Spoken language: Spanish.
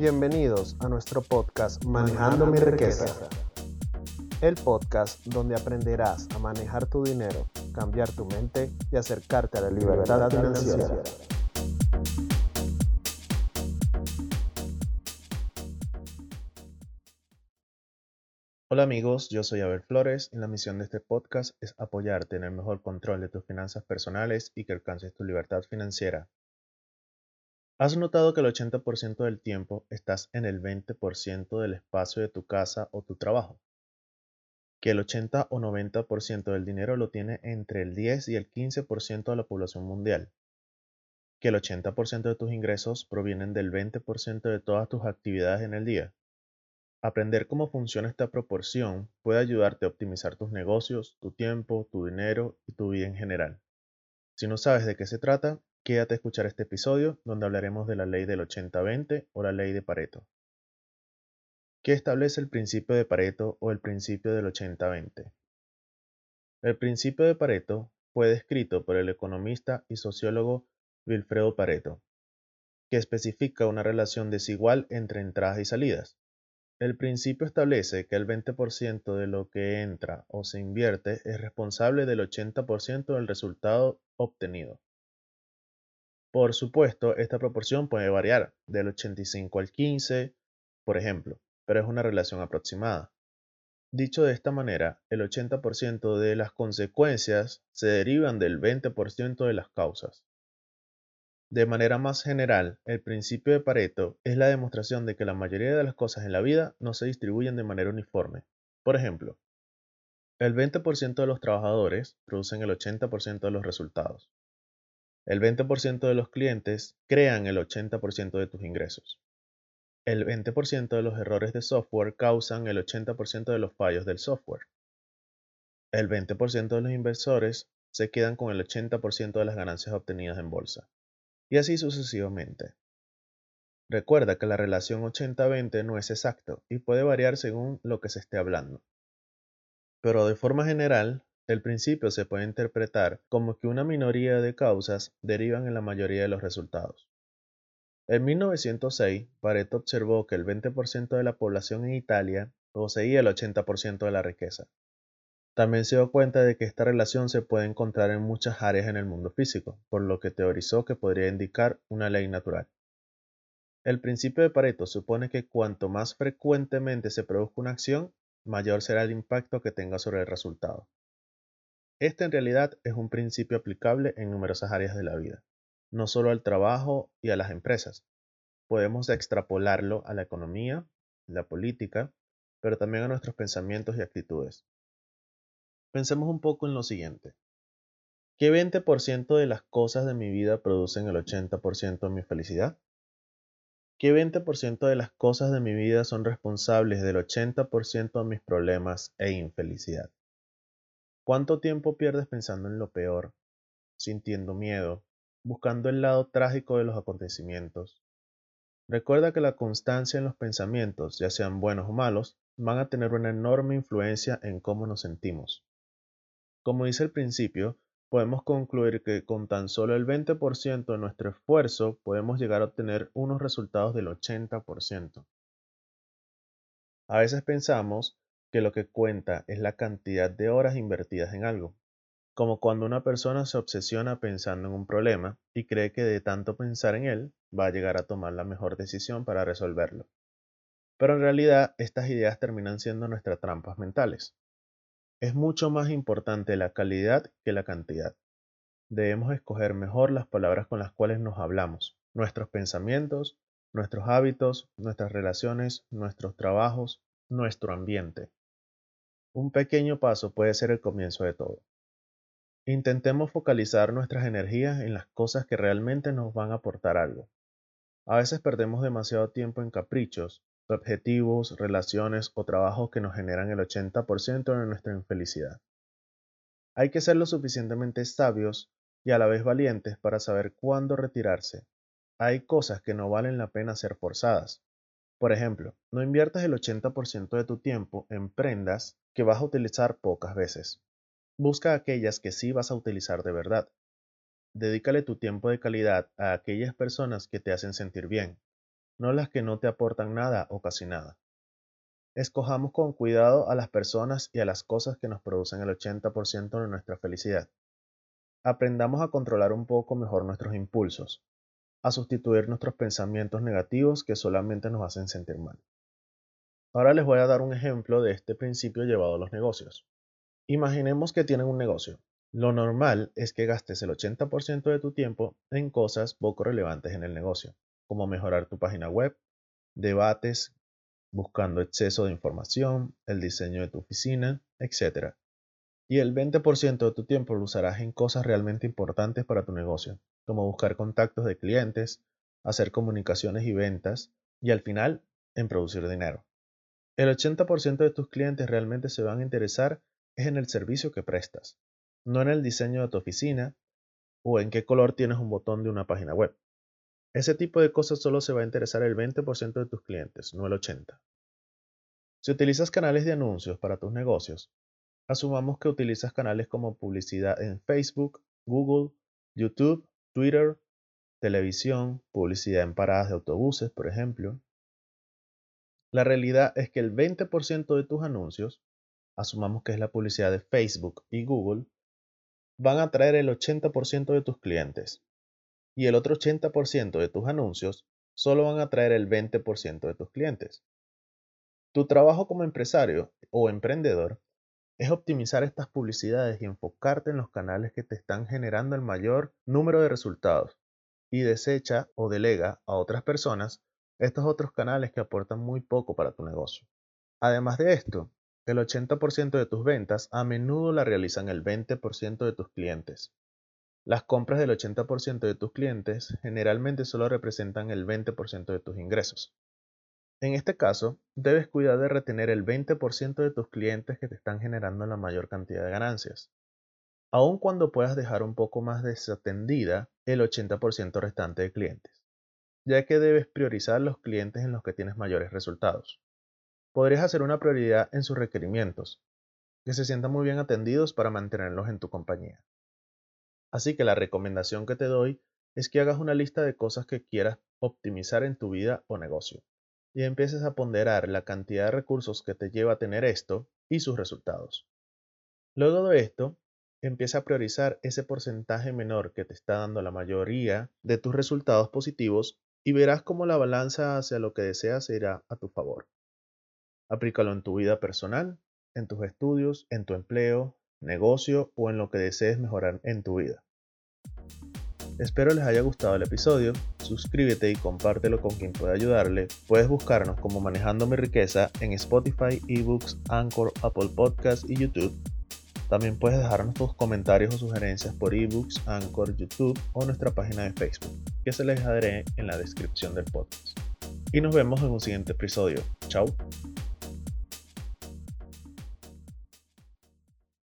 Bienvenidos a nuestro podcast Manejando mi riqueza. El podcast donde aprenderás a manejar tu dinero, cambiar tu mente y acercarte a la libertad financiera. Hola amigos, yo soy Abel Flores y la misión de este podcast es apoyarte en el mejor control de tus finanzas personales y que alcances tu libertad financiera. ¿Has notado que el 80% del tiempo estás en el 20% del espacio de tu casa o tu trabajo? Que el 80 o 90% del dinero lo tiene entre el 10 y el 15% de la población mundial. Que el 80% de tus ingresos provienen del 20% de todas tus actividades en el día Aprender cómo funciona esta proporción puede ayudarte a optimizar tus negocios, tu tiempo, tu dinero y tu vida en general. Si no sabes de qué se trata, quédate a escuchar este episodio donde hablaremos de la ley del 80-20 o la ley de Pareto. ¿Qué establece el principio de Pareto o el principio del 80-20? El principio de Pareto fue descrito por el economista y sociólogo Wilfredo Pareto, que especifica una relación desigual entre entradas y salidas el principio establece que el 20% de lo que entra o se invierte es responsable del 80% del resultado obtenido. Por supuesto, esta proporción puede variar del 85 al 15, por ejemplo, pero es una relación aproximada. Dicho de esta manera, el 80% de las consecuencias se derivan del 20% de las causas. De manera más general, el principio de Pareto es la demostración de que la mayoría de las cosas en la vida no se distribuyen de manera uniforme. Por ejemplo, el 20% de los trabajadores producen el 80% de los resultados. El 20% de los clientes crean el 80% de tus ingresos. El 20% de los errores de software causan el 80% de los fallos del software. El 20% de los inversores se quedan con el 80% de las ganancias obtenidas en bolsa y así sucesivamente. Recuerda que la relación 80-20 no es exacto y puede variar según lo que se esté hablando. Pero de forma general, el principio se puede interpretar como que una minoría de causas derivan en la mayoría de los resultados. En 1906, Pareto observó que el 20% de la población en Italia poseía el 80% de la riqueza. También se dio cuenta de que esta relación se puede encontrar en muchas áreas en el mundo físico, por lo que teorizó que podría indicar una ley natural. El principio de Pareto supone que cuanto más frecuentemente se produzca una acción, mayor será el impacto que tenga sobre el resultado. Este en realidad es un principio aplicable en numerosas áreas de la vida, no solo al trabajo y a las empresas. Podemos extrapolarlo a la economía, la política, pero también a nuestros pensamientos y actitudes. Pensemos un poco en lo siguiente. ¿Qué 20% de las cosas de mi vida producen el 80% de mi felicidad? ¿Qué 20% de las cosas de mi vida son responsables del 80% de mis problemas e infelicidad? ¿Cuánto tiempo pierdes pensando en lo peor, sintiendo miedo, buscando el lado trágico de los acontecimientos? Recuerda que la constancia en los pensamientos, ya sean buenos o malos, van a tener una enorme influencia en cómo nos sentimos. Como dice el principio, podemos concluir que con tan solo el 20% de nuestro esfuerzo podemos llegar a obtener unos resultados del 80%. A veces pensamos que lo que cuenta es la cantidad de horas invertidas en algo, como cuando una persona se obsesiona pensando en un problema y cree que de tanto pensar en él va a llegar a tomar la mejor decisión para resolverlo. Pero en realidad estas ideas terminan siendo nuestras trampas mentales. Es mucho más importante la calidad que la cantidad. Debemos escoger mejor las palabras con las cuales nos hablamos, nuestros pensamientos, nuestros hábitos, nuestras relaciones, nuestros trabajos, nuestro ambiente. Un pequeño paso puede ser el comienzo de todo. Intentemos focalizar nuestras energías en las cosas que realmente nos van a aportar algo. A veces perdemos demasiado tiempo en caprichos objetivos, relaciones o trabajos que nos generan el 80% de nuestra infelicidad. Hay que ser lo suficientemente sabios y a la vez valientes para saber cuándo retirarse. Hay cosas que no valen la pena ser forzadas. Por ejemplo, no inviertas el 80% de tu tiempo en prendas que vas a utilizar pocas veces. Busca aquellas que sí vas a utilizar de verdad. Dedícale tu tiempo de calidad a aquellas personas que te hacen sentir bien, no las que no te aportan nada o casi nada. Escojamos con cuidado a las personas y a las cosas que nos producen el 80% de nuestra felicidad. Aprendamos a controlar un poco mejor nuestros impulsos, a sustituir nuestros pensamientos negativos que solamente nos hacen sentir mal. Ahora les voy a dar un ejemplo de este principio llevado a los negocios. Imaginemos que tienen un negocio. Lo normal es que gastes el 80% de tu tiempo en cosas poco relevantes en el negocio, como mejorar tu página web, debates, buscando exceso de información, el diseño de tu oficina, etc. Y el 20% de tu tiempo lo usarás en cosas realmente importantes para tu negocio, como buscar contactos de clientes, hacer comunicaciones y ventas, y al final, en producir dinero. El 80% de tus clientes realmente se van a interesar es en el servicio que prestas, no en el diseño de tu oficina o en qué color tienes un botón de una página web. Ese tipo de cosas solo se va a interesar el 20% de tus clientes, no el 80%. Si utilizas canales de anuncios para tus negocios, asumamos que utilizas canales como publicidad en Facebook, Google, YouTube, Twitter, televisión, publicidad en paradas de autobuses, por ejemplo. La realidad es que el 20% de tus anuncios, asumamos que es la publicidad de Facebook y Google, van a traer el 80% de tus clientes y el otro 80% de tus anuncios solo van a traer el 20% de tus clientes. Tu trabajo como empresario o emprendedor es optimizar estas publicidades y enfocarte en los canales que te están generando el mayor número de resultados y desecha o delega a otras personas estos otros canales que aportan muy poco para tu negocio. Además de esto, el 80% de tus ventas a menudo la realizan el 20% de tus clientes. Las compras del 80% de tus clientes generalmente solo representan el 20% de tus ingresos. En este caso, debes cuidar de retener el 20% de tus clientes que te están generando la mayor cantidad de ganancias, aun cuando puedas dejar un poco más desatendida el 80% restante de clientes, ya que debes priorizar los clientes en los que tienes mayores resultados. Podrías hacer una prioridad en sus requerimientos, que se sientan muy bien atendidos para mantenerlos en tu compañía. Así que la recomendación que te doy es que hagas una lista de cosas que quieras optimizar en tu vida o negocio y empieces a ponderar la cantidad de recursos que te lleva a tener esto y sus resultados. Luego de esto, empieza a priorizar ese porcentaje menor que te está dando la mayoría de tus resultados positivos y verás cómo la balanza hacia lo que deseas irá a tu favor. Aplícalo en tu vida personal, en tus estudios, en tu empleo, negocio o en lo que desees mejorar en tu vida. Espero les haya gustado el episodio, suscríbete y compártelo con quien pueda ayudarle. Puedes buscarnos como Manejando mi riqueza en Spotify, eBooks, Anchor, Apple Podcasts y YouTube. También puedes dejarnos tus comentarios o sugerencias por eBooks, Anchor, YouTube o nuestra página de Facebook, que se les dejaré en la descripción del podcast. Y nos vemos en un siguiente episodio. Chao.